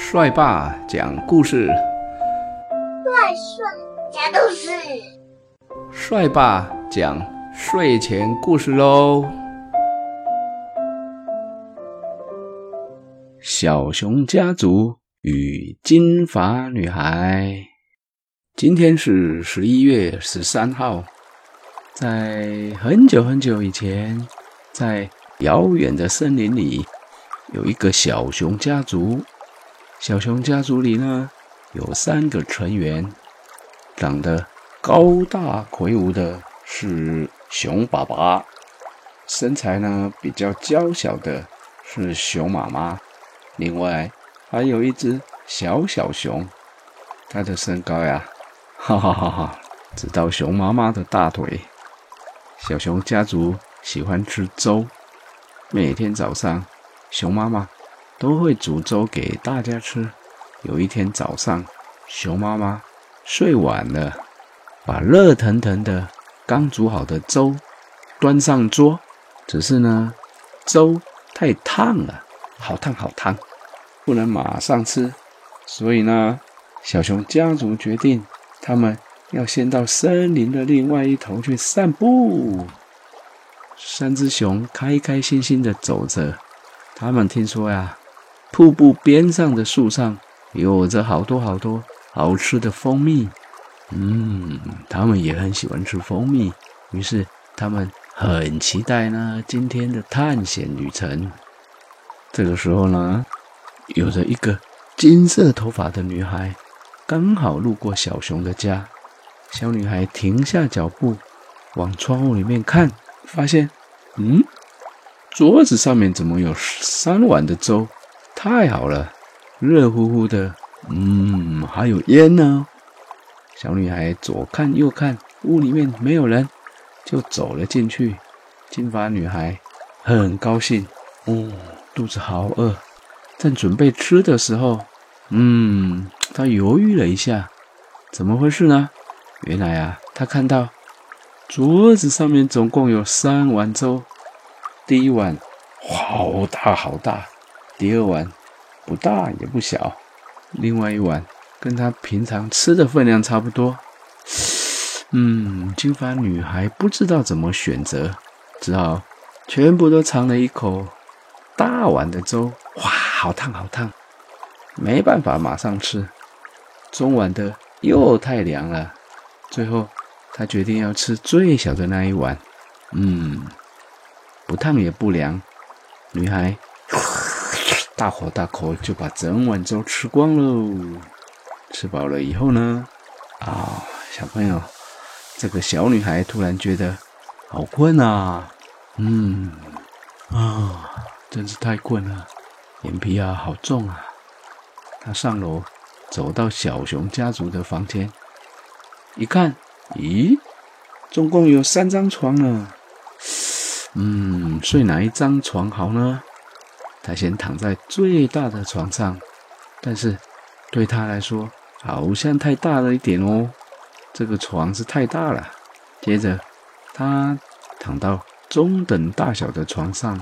帅爸讲故事，帅帅讲故事，帅爸讲睡前故事喽。小熊家族与金发女孩，今天是十一月十三号，在很久很久以前，在遥远的森林里，有一个小熊家族。小熊家族里呢，有三个成员，长得高大魁梧的是熊爸爸，身材呢比较娇小的是熊妈妈，另外还有一只小小熊，它的身高呀，哈哈哈哈，只到熊妈妈的大腿。小熊家族喜欢吃粥，每天早上，熊妈妈。都会煮粥给大家吃。有一天早上，熊妈妈睡晚了，把热腾腾的刚煮好的粥端上桌。只是呢，粥太烫了，好烫好烫，不能马上吃。所以呢，小熊家族决定，他们要先到森林的另外一头去散步。三只熊开开心心的走着，他们听说呀。瀑布边上的树上有着好多好多好吃的蜂蜜，嗯，他们也很喜欢吃蜂蜜，于是他们很期待呢今天的探险旅程。这个时候呢，有着一个金色头发的女孩刚好路过小熊的家。小女孩停下脚步，往窗户里面看，发现，嗯，桌子上面怎么有三碗的粥？太好了，热乎乎的，嗯，还有烟呢。小女孩左看右看，屋里面没有人，就走了进去。金发女孩很高兴，哦，肚子好饿，正准备吃的时候，嗯，她犹豫了一下，怎么回事呢？原来啊，她看到桌子上面总共有三碗粥，第一碗好大好大。第二碗不大也不小，另外一碗跟他平常吃的分量差不多。嗯，金发女孩不知道怎么选择，只好全部都尝了一口大碗的粥。哇，好烫好烫，没办法马上吃。中碗的又太凉了，最后她决定要吃最小的那一碗。嗯，不烫也不凉，女孩。大口大口就把整碗粥吃光喽！吃饱了以后呢，啊，小朋友，这个小女孩突然觉得好困啊，嗯，啊，真是太困了，眼皮啊好重啊。她上楼走到小熊家族的房间，一看，咦，总共有三张床呢，嗯，睡哪一张床好呢？他先躺在最大的床上，但是对他来说好像太大了一点哦。这个床是太大了。接着，他躺到中等大小的床上，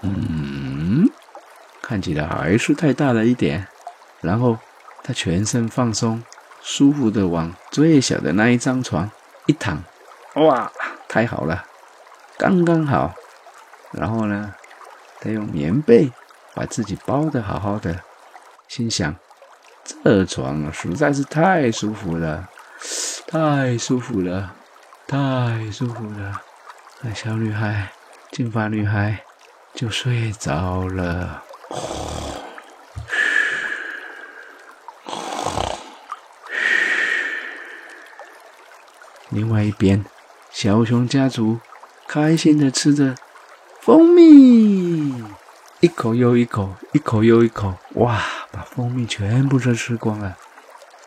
嗯，看起来还是太大了一点。然后他全身放松，舒服的往最小的那一张床一躺，哇，太好了，刚刚好。然后呢？他用棉被把自己包得好好的，心想：这床实在是太舒服了，太舒服了，太舒服了。那小女孩，金发女孩就睡着了。另外一边，小熊家族开心的吃着。蜂蜜，一口又一口，一口又一口，哇！把蜂蜜全部都吃光了，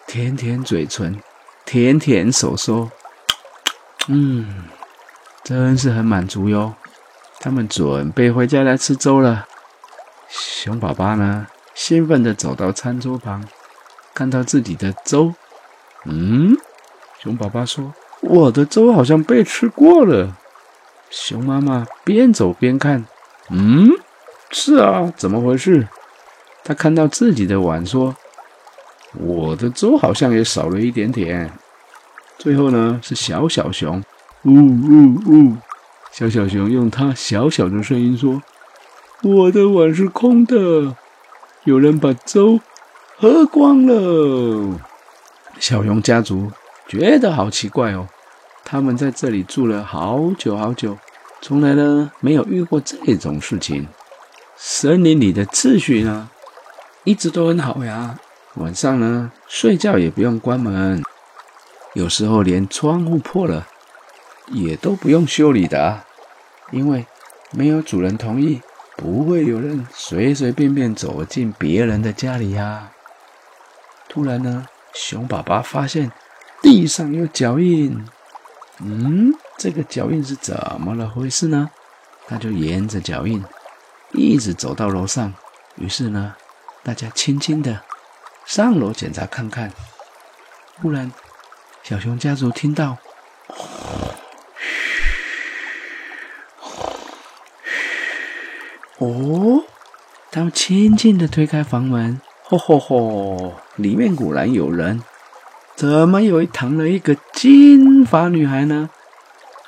舔舔嘴唇，舔舔手手，嗯，真是很满足哟。他们准备回家来吃粥了。熊宝宝呢，兴奋地走到餐桌旁，看到自己的粥，嗯，熊宝宝说：“我的粥好像被吃过了。”熊妈妈边走边看，嗯，是啊，怎么回事？他看到自己的碗，说：“我的粥好像也少了一点点。”最后呢，是小小熊，呜呜呜！小小熊用它小小的声音说：“我的碗是空的，有人把粥喝光了。”小熊家族觉得好奇怪哦，他们在这里住了好久好久，从来呢没有遇过这种事情。森林里的秩序呢，一直都很好呀。晚上呢，睡觉也不用关门。有时候连窗户破了，也都不用修理的，因为没有主人同意，不会有人随随便便走进别人的家里呀。突然呢，熊爸爸发现地上有脚印，嗯，这个脚印是怎么了回事呢？他就沿着脚印一直走到楼上，于是呢，大家轻轻的上楼检查看看，忽然。小熊家族听到，哦，他们轻轻的推开房门，吼吼吼，里面果然有人。怎么又躺了一个金发女孩呢？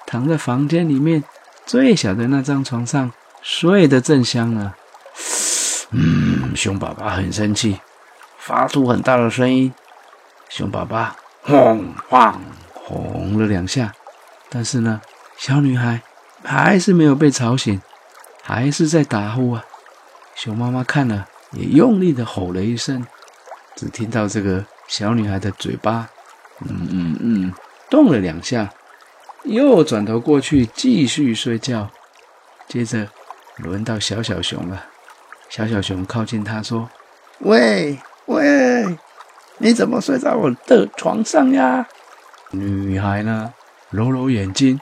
躺在房间里面最小的那张床上，睡得正香呢。嗯，熊爸爸很生气，发出很大的声音。熊爸爸。轰晃轰了两下，但是呢，小女孩还是没有被吵醒，还是在打呼啊。熊妈妈看了，也用力的吼了一声，只听到这个小女孩的嘴巴，嗯嗯嗯，动了两下，又转头过去继续睡觉。接着轮到小小熊了，小小熊靠近他说：“喂喂。”你怎么睡在我的床上呀？女孩呢？揉揉眼睛，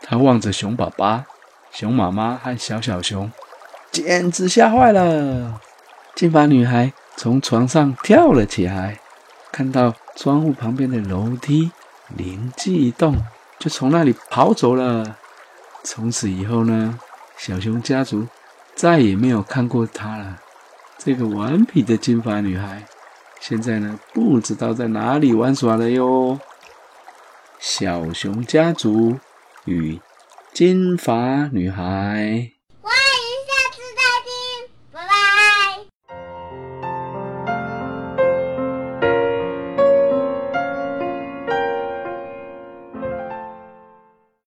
她望着熊爸爸、熊妈妈和小小熊，简直吓坏了。金发女孩从床上跳了起来，看到窗户旁边的楼梯，灵机一动，就从那里跑走了。从此以后呢，小熊家族再也没有看过她了。这个顽皮的金发女孩。现在呢，不知道在哪里玩耍了哟。小熊家族与金发女孩。